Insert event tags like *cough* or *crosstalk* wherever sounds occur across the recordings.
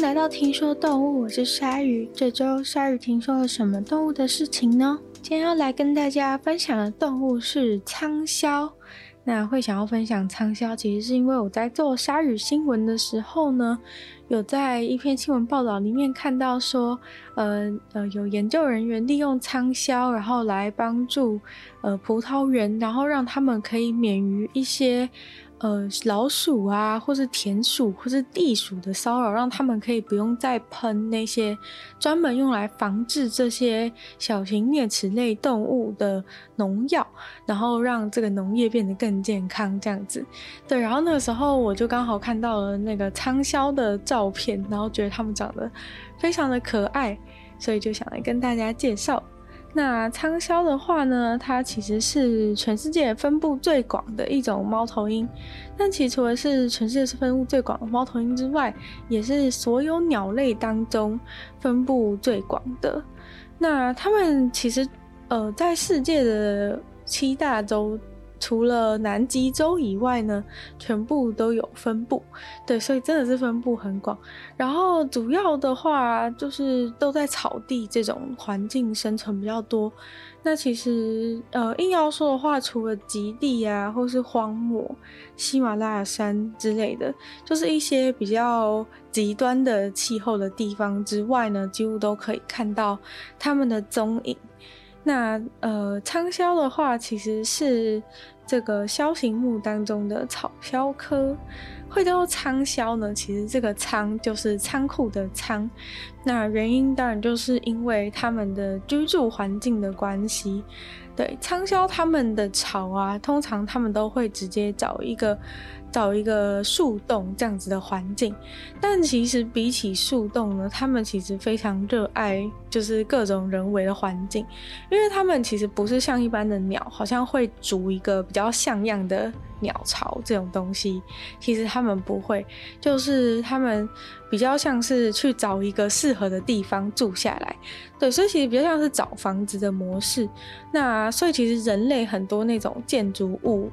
来到听说动物，我是鲨鱼。这周鲨鱼听说了什么动物的事情呢？今天要来跟大家分享的动物是仓鸮。那会想要分享仓鸮，其实是因为我在做鲨鱼新闻的时候呢，有在一篇新闻报道里面看到说，呃呃，有研究人员利用仓鸮，然后来帮助呃葡萄园，然后让他们可以免于一些。呃，老鼠啊，或是田鼠，或是地鼠的骚扰，让他们可以不用再喷那些专门用来防治这些小型啮齿类动物的农药，然后让这个农业变得更健康，这样子。对，然后那个时候我就刚好看到了那个仓鸮的照片，然后觉得它们长得非常的可爱，所以就想来跟大家介绍。那仓鸮的话呢，它其实是全世界分布最广的一种猫头鹰。但其除了是全世界分布最广的猫头鹰之外，也是所有鸟类当中分布最广的。那它们其实呃，在世界的七大洲。除了南极洲以外呢，全部都有分布，对，所以真的是分布很广。然后主要的话就是都在草地这种环境生存比较多。那其实呃，硬要说的话，除了极地啊，或是荒漠、喜马拉雅山之类的，就是一些比较极端的气候的地方之外呢，几乎都可以看到它们的踪影。那呃，仓鸮的话，其实是这个鸮形目当中的草鸮科。会叫仓鸮呢？其实这个仓就是仓库的仓。那原因当然就是因为他们的居住环境的关系。对，仓鸮他们的巢啊，通常他们都会直接找一个。找一个树洞这样子的环境，但其实比起树洞呢，他们其实非常热爱就是各种人为的环境，因为他们其实不是像一般的鸟，好像会筑一个比较像样的鸟巢这种东西，其实他们不会，就是他们比较像是去找一个适合的地方住下来，对，所以其实比较像是找房子的模式。那所以其实人类很多那种建筑物。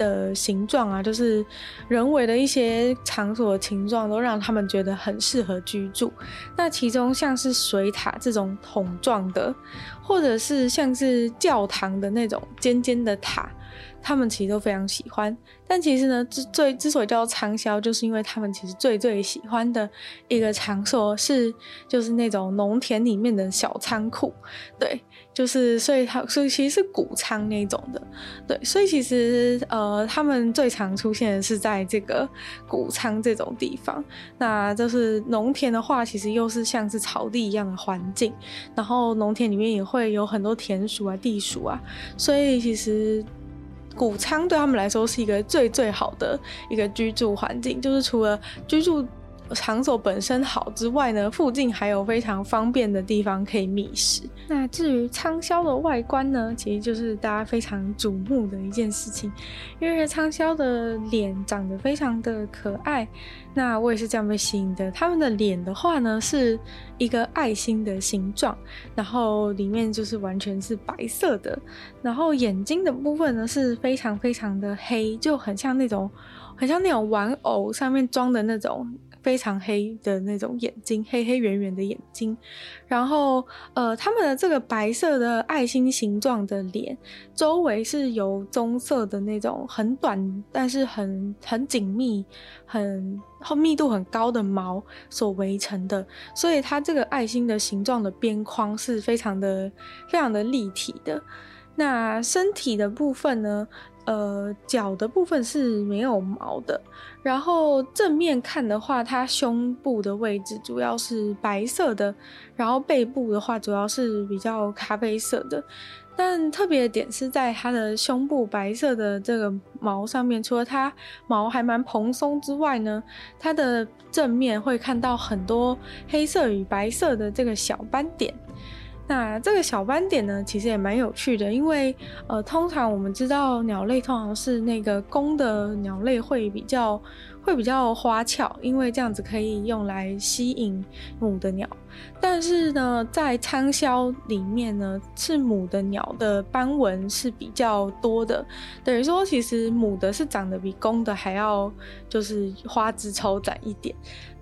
的形状啊，就是人为的一些场所的形状，都让他们觉得很适合居住。那其中像是水塔这种桶状的，或者是像是教堂的那种尖尖的塔。他们其实都非常喜欢，但其实呢，之最之所以叫仓销，就是因为他们其实最最喜欢的一个场所是，就是那种农田里面的小仓库，对，就是所以它所以其实是谷仓那种的，对，所以其实呃，他们最常出现的是在这个谷仓这种地方。那就是农田的话，其实又是像是草地一样的环境，然后农田里面也会有很多田鼠啊、地鼠啊，所以其实。谷仓对他们来说是一个最最好的一个居住环境，就是除了居住场所本身好之外呢，附近还有非常方便的地方可以觅食。那至于仓鸮的外观呢，其实就是大家非常瞩目的一件事情，因为仓鸮的脸长得非常的可爱。那我也是这样被吸引的。他们的脸的话呢，是一个爱心的形状，然后里面就是完全是白色的，然后眼睛的部分呢是非常非常的黑，就很像那种很像那种玩偶上面装的那种。非常黑的那种眼睛，黑黑圆圆的眼睛，然后呃，他们的这个白色的爱心形状的脸，周围是由棕色的那种很短但是很很紧密、很密度很高的毛所围成的，所以它这个爱心的形状的边框是非常的非常的立体的。那身体的部分呢？呃，脚的部分是没有毛的。然后正面看的话，它胸部的位置主要是白色的，然后背部的话主要是比较咖啡色的。但特别的点是在它的胸部白色的这个毛上面，除了它毛还蛮蓬松之外呢，它的正面会看到很多黑色与白色的这个小斑点。那这个小斑点呢，其实也蛮有趣的，因为呃，通常我们知道鸟类通常是那个公的鸟类会比较会比较花俏，因为这样子可以用来吸引母的鸟。但是呢，在仓鸮里面呢，是母的鸟的斑纹是比较多的，等于说其实母的是长得比公的还要就是花枝招展一点。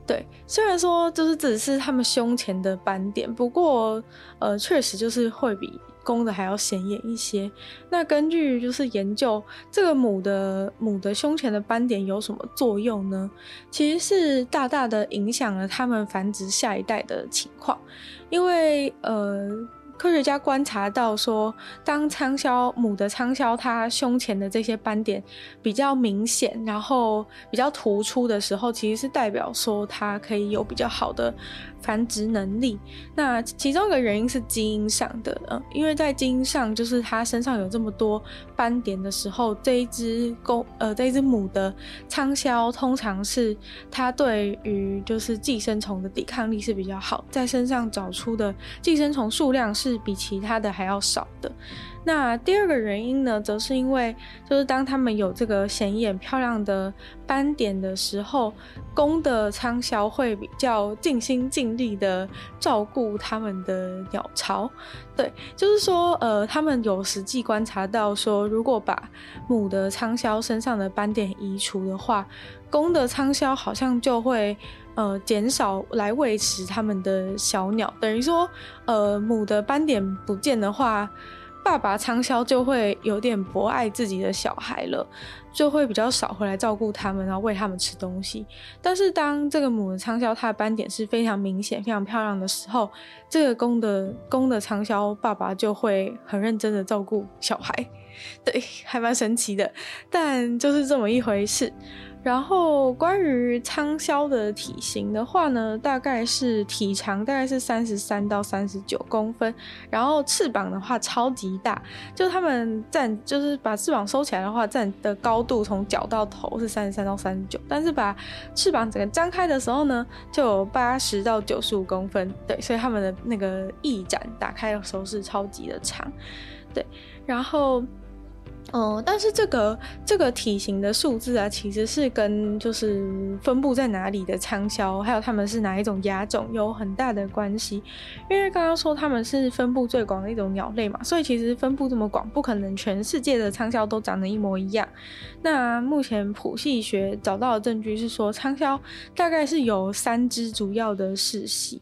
对，虽然说就是只是他们胸前的斑点，不过呃，确实就是会比公的还要显眼一些。那根据就是研究，这个母的母的胸前的斑点有什么作用呢？其实是大大的影响了他们繁殖下一代的情况，因为呃。科学家观察到说，当仓鸮母的仓鸮它胸前的这些斑点比较明显，然后比较突出的时候，其实是代表说它可以有比较好的繁殖能力。那其中一个原因是基因上的，嗯，因为在基因上，就是它身上有这么多斑点的时候，这一只公呃这一只母的仓鸮通常是它对于就是寄生虫的抵抗力是比较好，在身上找出的寄生虫数量是。是比其他的还要少的。那第二个原因呢，则是因为就是当他们有这个显眼漂亮的斑点的时候，公的仓鸮会比较尽心尽力的照顾他们的鸟巢。对，就是说，呃，他们有实际观察到说，如果把母的仓鸮身上的斑点移除的话，公的仓鸮好像就会。呃，减少来喂食他们的小鸟，等于说，呃，母的斑点不见的话，爸爸仓鸮就会有点博爱自己的小孩了，就会比较少回来照顾他们，然后喂他们吃东西。但是当这个母的仓鸮它的斑点是非常明显、非常漂亮的时候，这个公的公的仓鸮爸爸就会很认真的照顾小孩，对，还蛮神奇的，但就是这么一回事。然后关于仓鸮的体型的话呢，大概是体长大概是三十三到三十九公分，然后翅膀的话超级大，就他们站就是把翅膀收起来的话，站的高度从脚到头是三十三到三十九，但是把翅膀整个张开的时候呢，就有八十到九十五公分，对，所以他们的那个翼展打开的时候是超级的长，对，然后。哦，但是这个这个体型的数字啊，其实是跟就是分布在哪里的仓鸮，还有他们是哪一种亚种有很大的关系。因为刚刚说他们是分布最广的一种鸟类嘛，所以其实分布这么广，不可能全世界的仓鸮都长得一模一样。那目前谱系学找到的证据是说，仓鸮大概是有三只主要的世系。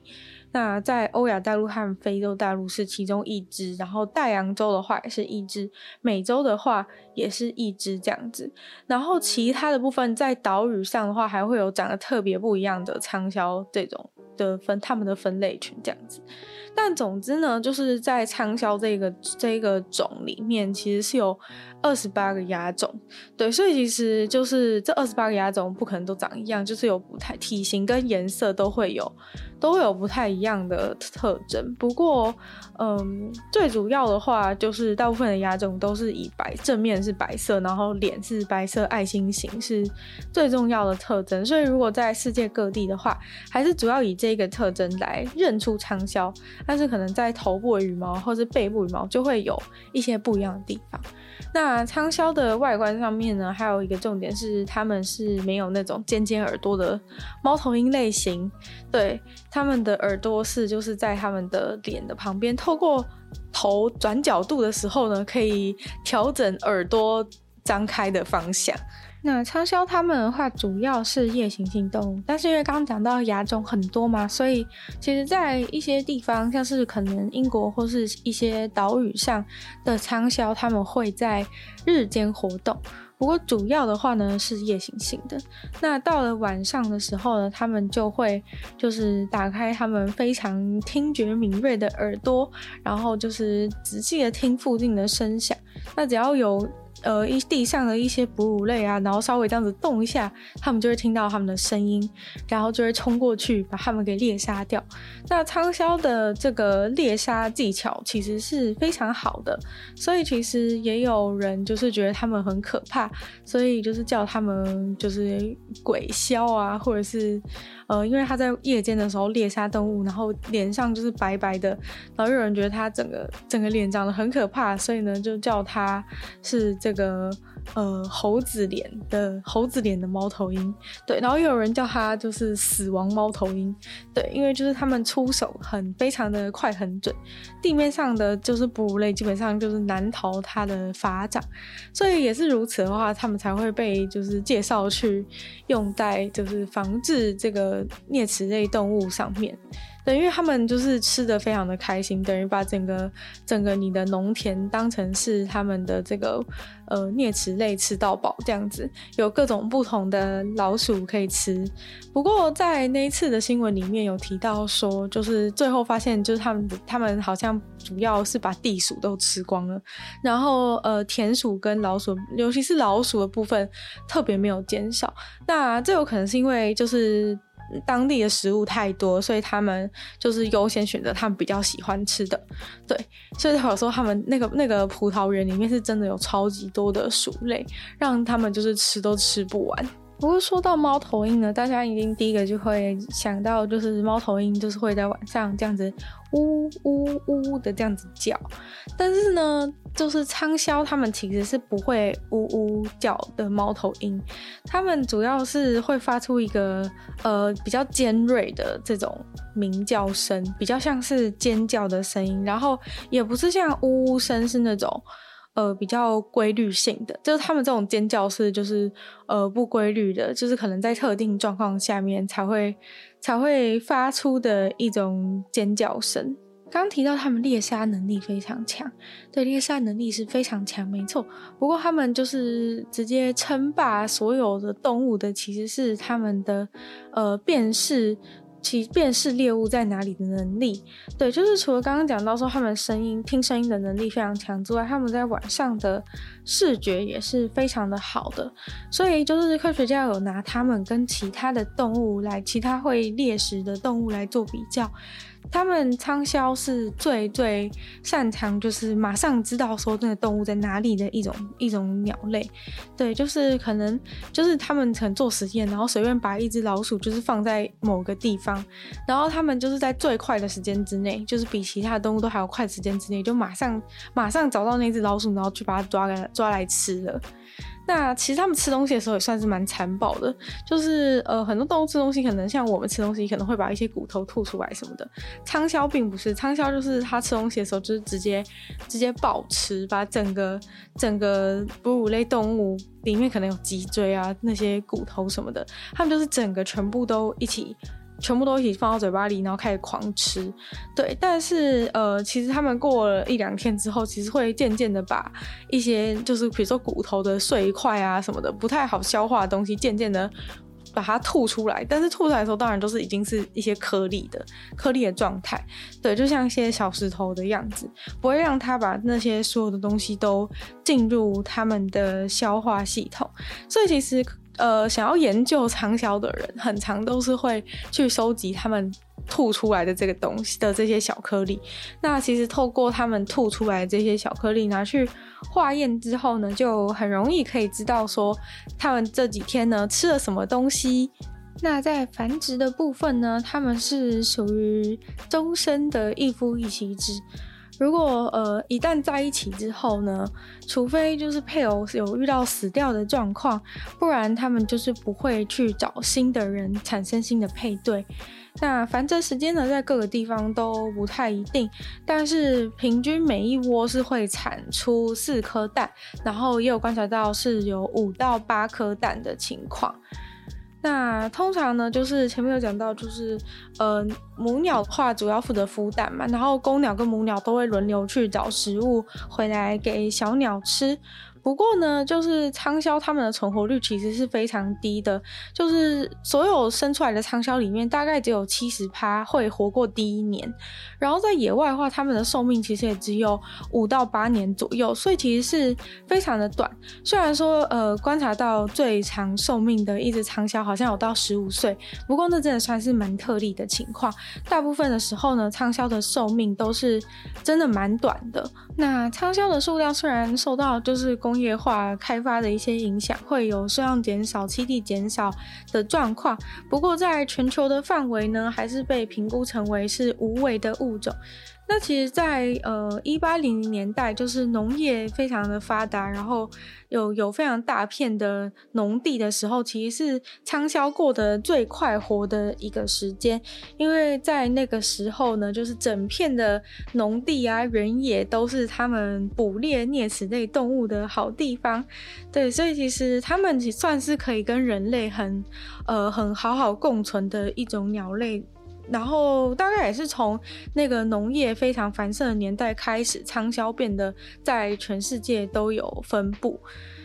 那在欧亚大陆和非洲大陆是其中一只，然后大洋洲的话也是一只，美洲的话也是一只这样子，然后其他的部分在岛屿上的话，还会有长得特别不一样的仓鸮这种的分，他们的分类群这样子。但总之呢，就是在仓鸮这个这个种里面，其实是有二十八个亚种，对，所以其实就是这二十八个亚种不可能都长一样，就是有不太体型跟颜色都会有，都有不太一样的特征。不过，嗯，最主要的话就是大部分的亚种都是以白正面是白色，然后脸是白色爱心型是最重要的特征。所以如果在世界各地的话，还是主要以这个特征来认出仓鸮。但是可能在头部的羽毛或是背部羽毛就会有一些不一样的地方。那仓鸮的外观上面呢，还有一个重点是，它们是没有那种尖尖耳朵的猫头鹰类型。对，它们的耳朵是就是在它们的脸的旁边，透过头转角度的时候呢，可以调整耳朵张开的方向。那仓鸮它们的话，主要是夜行性动物，但是因为刚刚讲到亚种很多嘛，所以其实，在一些地方，像是可能英国或是一些岛屿上的仓鸮，他们会在日间活动。不过主要的话呢，是夜行性的。那到了晚上的时候呢，他们就会就是打开他们非常听觉敏锐的耳朵，然后就是仔细的听附近的声响。那只要有呃，一地上的一些哺乳类啊，然后稍微这样子动一下，他们就会听到他们的声音，然后就会冲过去把他们给猎杀掉。那仓鸮的这个猎杀技巧其实是非常好的，所以其实也有人就是觉得他们很可怕，所以就是叫他们就是鬼鸮啊，或者是。呃，因为他在夜间的时候猎杀动物，然后脸上就是白白的，然后有人觉得他整个整个脸长得很可怕，所以呢就叫他是 *laughs* 这个呃猴子脸的猴子脸的猫头鹰，对，然后又有人叫它就是死亡猫头鹰，对，因为就是它们出手很非常的快很准，地面上的就是哺乳类基本上就是难逃它的法掌，所以也是如此的话，它们才会被就是介绍去用在就是防治这个啮齿类动物上面。等于他们就是吃得非常的开心，等于把整个整个你的农田当成是他们的这个呃啮齿类吃到饱这样子，有各种不同的老鼠可以吃。不过在那一次的新闻里面有提到说，就是最后发现就是他们他们好像主要是把地鼠都吃光了，然后呃田鼠跟老鼠，尤其是老鼠的部分特别没有减少。那这有可能是因为就是。当地的食物太多，所以他们就是优先选择他们比较喜欢吃的。对，所以有时候他们那个那个葡萄园里面是真的有超级多的薯类，让他们就是吃都吃不完。不过说到猫头鹰呢，大家一定第一个就会想到，就是猫头鹰就是会在晚上这样子呜呜呜的这样子叫。但是呢，就是仓鸮它们其实是不会呜呜叫的猫头鹰，它们主要是会发出一个呃比较尖锐的这种鸣叫声，比较像是尖叫的声音，然后也不是像呜呜声是那种。呃，比较规律性的，就是他们这种尖叫是就是呃不规律的，就是可能在特定状况下面才会才会发出的一种尖叫声。刚提到他们猎杀能力非常强，对，猎杀能力是非常强，没错。不过他们就是直接称霸所有的动物的，其实是他们的呃辨识。其辨识猎物在哪里的能力，对，就是除了刚刚讲到说他们声音听声音的能力非常强之外，他们在晚上的视觉也是非常的好的，所以就是科学家有拿他们跟其他的动物来，其他会猎食的动物来做比较。他们仓鸮是最最擅长，就是马上知道说那个动物在哪里的一种一种鸟类，对，就是可能就是他们曾做实验，然后随便把一只老鼠就是放在某个地方，然后他们就是在最快的时间之内，就是比其他动物都还要快的时间之内，就马上马上找到那只老鼠，然后去把它抓来抓来吃了。那其实他们吃东西的时候也算是蛮残暴的，就是呃很多动物吃东西可能像我们吃东西可能会把一些骨头吐出来什么的，仓鸮并不是，仓鸮就是它吃东西的时候就是直接直接暴吃，把整个整个哺乳类动物里面可能有脊椎啊那些骨头什么的，他们就是整个全部都一起。全部都一起放到嘴巴里，然后开始狂吃。对，但是呃，其实他们过了一两天之后，其实会渐渐的把一些就是比如说骨头的碎块啊什么的不太好消化的东西，渐渐的把它吐出来。但是吐出来的时候，当然都是已经是一些颗粒的颗粒的状态。对，就像一些小石头的样子，不会让它把那些所有的东西都进入他们的消化系统。所以其实。呃，想要研究仓鸮的人，很常都是会去收集他们吐出来的这个东西的这些小颗粒。那其实透过他们吐出来的这些小颗粒拿去化验之后呢，就很容易可以知道说他们这几天呢吃了什么东西。那在繁殖的部分呢，他们是属于终身的一夫一妻制。如果呃一旦在一起之后呢，除非就是配偶有遇到死掉的状况，不然他们就是不会去找新的人产生新的配对。那繁殖时间呢，在各个地方都不太一定，但是平均每一窝是会产出四颗蛋，然后也有观察到是有五到八颗蛋的情况。那通常呢，就是前面有讲到，就是呃母鸟的话主要负责孵蛋嘛，然后公鸟跟母鸟都会轮流去找食物回来给小鸟吃。不过呢，就是仓鸮它们的存活率其实是非常低的，就是所有生出来的仓鸮里面，大概只有七十趴会活过第一年。然后在野外的话，它们的寿命其实也只有五到八年左右，所以其实是非常的短。虽然说，呃，观察到最长寿命的一只仓鸮好像有到十五岁，不过那真的算是蛮特例的情况。大部分的时候呢，仓鸮的寿命都是真的蛮短的。那仓鸮的数量虽然受到就是公工业化开发的一些影响，会有数量减少、栖地减少的状况。不过，在全球的范围呢，还是被评估成为是无危的物种。那其实在，呃一八零零年代，就是农业非常的发达，然后有有非常大片的农地的时候，其实是仓萧过得最快活的一个时间，因为在那个时候呢，就是整片的农地啊、原野都是他们捕猎啮齿类动物的好地方，对，所以其实他们也算是可以跟人类很呃很好好共存的一种鸟类。然后大概也是从那个农业非常繁盛的年代开始，仓萧变得在全世界都有分布。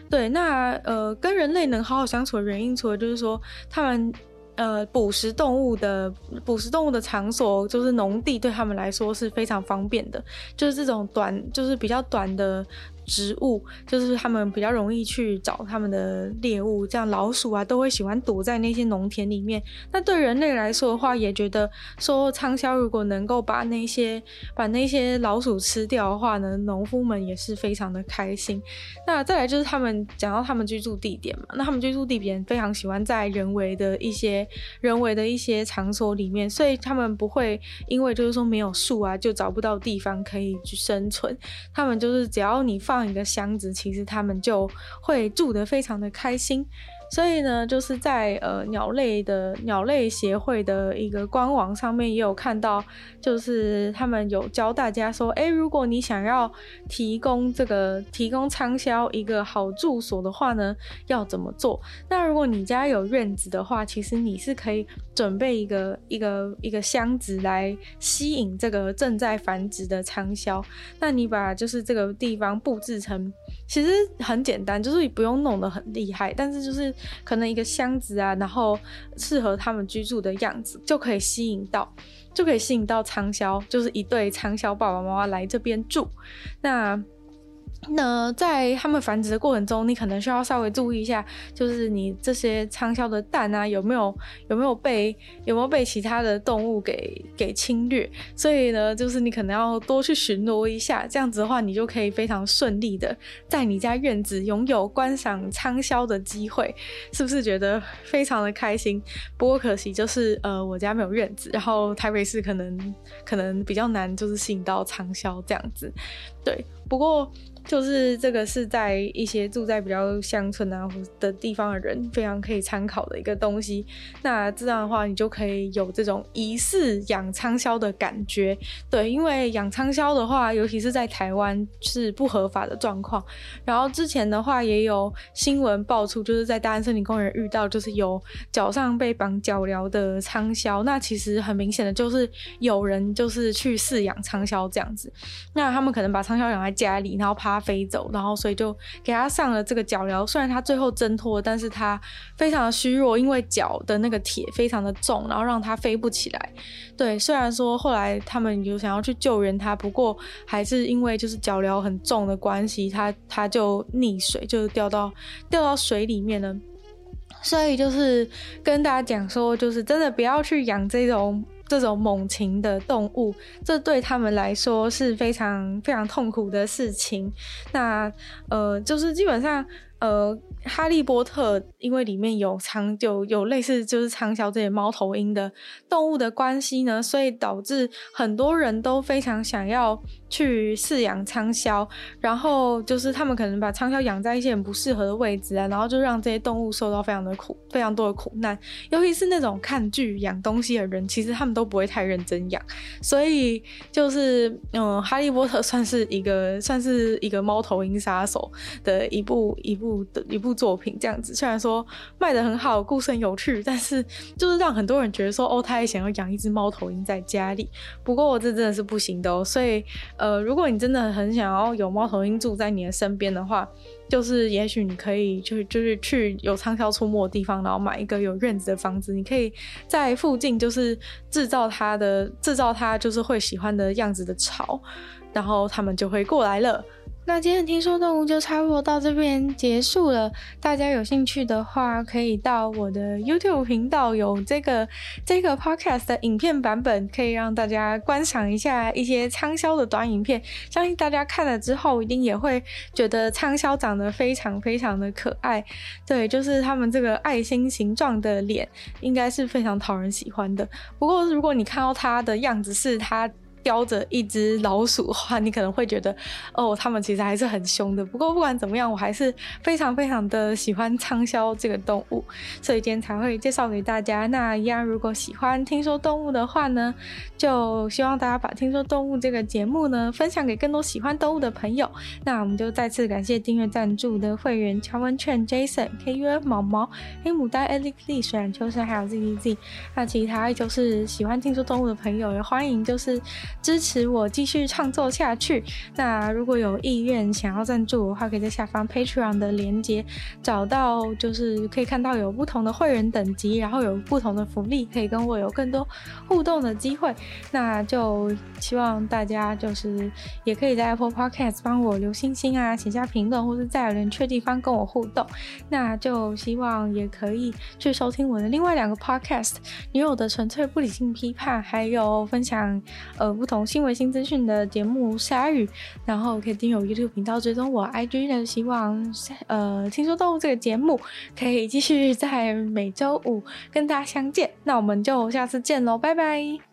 对，那呃，跟人类能好好相处的原因，除了就是说他们呃捕食动物的捕食动物的场所，就是农地对他们来说是非常方便的，就是这种短，就是比较短的。植物就是他们比较容易去找他们的猎物，这样老鼠啊都会喜欢躲在那些农田里面。那对人类来说的话，也觉得说仓萧如果能够把那些把那些老鼠吃掉的话呢，农夫们也是非常的开心。那再来就是他们讲到他们居住地点嘛，那他们居住地点非常喜欢在人为的一些人为的一些场所里面，所以他们不会因为就是说没有树啊就找不到地方可以去生存。他们就是只要你放一个箱子，其实他们就会住得非常的开心。所以呢，就是在呃鸟类的鸟类协会的一个官网上面也有看到，就是他们有教大家说，诶，如果你想要提供这个提供仓萧一个好住所的话呢，要怎么做？那如果你家有院子的话，其实你是可以准备一个一个一个箱子来吸引这个正在繁殖的仓萧。那你把就是这个地方布置成，其实很简单，就是你不用弄得很厉害，但是就是。可能一个箱子啊，然后适合他们居住的样子，就可以吸引到，就可以吸引到畅销，就是一对畅销爸爸妈妈来这边住。那。那在他们繁殖的过程中，你可能需要稍微注意一下，就是你这些仓萧的蛋啊，有没有有没有被有没有被其他的动物给给侵略？所以呢，就是你可能要多去巡逻一下，这样子的话，你就可以非常顺利的在你家院子拥有观赏仓萧的机会，是不是觉得非常的开心？不过可惜就是呃，我家没有院子，然后台北市可能可能比较难，就是吸引到仓萧这样子。对，不过。就是这个是在一些住在比较乡村啊的地方的人非常可以参考的一个东西。那这样的话，你就可以有这种疑似养仓萧的感觉。对，因为养仓萧的话，尤其是在台湾是不合法的状况。然后之前的话也有新闻爆出，就是在大安森林公园遇到，就是有脚上被绑脚镣的仓萧。那其实很明显的就是有人就是去饲养仓萧这样子。那他们可能把仓萧养在家里，然后怕。他飞走，然后所以就给他上了这个脚镣。虽然他最后挣脱，但是他非常的虚弱，因为脚的那个铁非常的重，然后让他飞不起来。对，虽然说后来他们有想要去救援他，不过还是因为就是脚镣很重的关系，他他就溺水，就是掉到掉到水里面了。所以就是跟大家讲说，就是真的不要去养这种。这种猛禽的动物，这对他们来说是非常非常痛苦的事情。那呃，就是基本上。呃，哈利波特因为里面有仓，就有类似就是仓萧这些猫头鹰的动物的关系呢，所以导致很多人都非常想要去饲养仓萧，然后就是他们可能把仓萧养在一些很不适合的位置啊，然后就让这些动物受到非常的苦，非常多的苦难。尤其是那种看剧养东西的人，其实他们都不会太认真养，所以就是嗯，哈利波特算是一个算是一个猫头鹰杀手的一部一部。一部作品这样子，虽然说卖得很好，故事很有趣，但是就是让很多人觉得说，哦，他也想要养一只猫头鹰在家里。不过这真的是不行的哦。所以，呃，如果你真的很想要有猫头鹰住在你的身边的话，就是也许你可以就是就是去有畅销出没的地方，然后买一个有院子的房子，你可以在附近就是制造它的制造它就是会喜欢的样子的巢，然后他们就会过来了。那今天听说动物就差不多到这边结束了。大家有兴趣的话，可以到我的 YouTube 频道，有这个这个 Podcast 的影片版本，可以让大家观赏一下一些仓萧的短影片。相信大家看了之后，一定也会觉得仓萧长得非常非常的可爱。对，就是他们这个爱心形状的脸，应该是非常讨人喜欢的。不过，如果你看到它的样子是它。叼着一只老鼠的话，你可能会觉得哦，他们其实还是很凶的。不过不管怎么样，我还是非常非常的喜欢仓鸮这个动物，所以今天才会介绍给大家。那一样，如果喜欢听说动物的话呢，就希望大家把听说动物这个节目呢分享给更多喜欢动物的朋友。那我们就再次感谢订阅赞助的会员乔文劝、Jason、KU、毛毛、黑牡丹、Alex Lee、水染秋生还有 ZZZ。那其他就是喜欢听说动物的朋友也欢迎就是。支持我继续创作下去。那如果有意愿想要赞助的话，可以在下方 Patreon 的链接找到，就是可以看到有不同的会员等级，然后有不同的福利，可以跟我有更多互动的机会。那就希望大家就是也可以在 Apple Podcast 帮我留星星啊，写下评论，或是在有人缺地方跟我互动。那就希望也可以去收听我的另外两个 Podcast，女友的纯粹不理性批判，还有分享呃。不同新闻新资讯的节目《鲨鱼》，然后可以订阅 YouTube 频道，追踪我 IG 的。希望呃，听说动物这个节目可以继续在每周五跟大家相见。那我们就下次见喽，拜拜。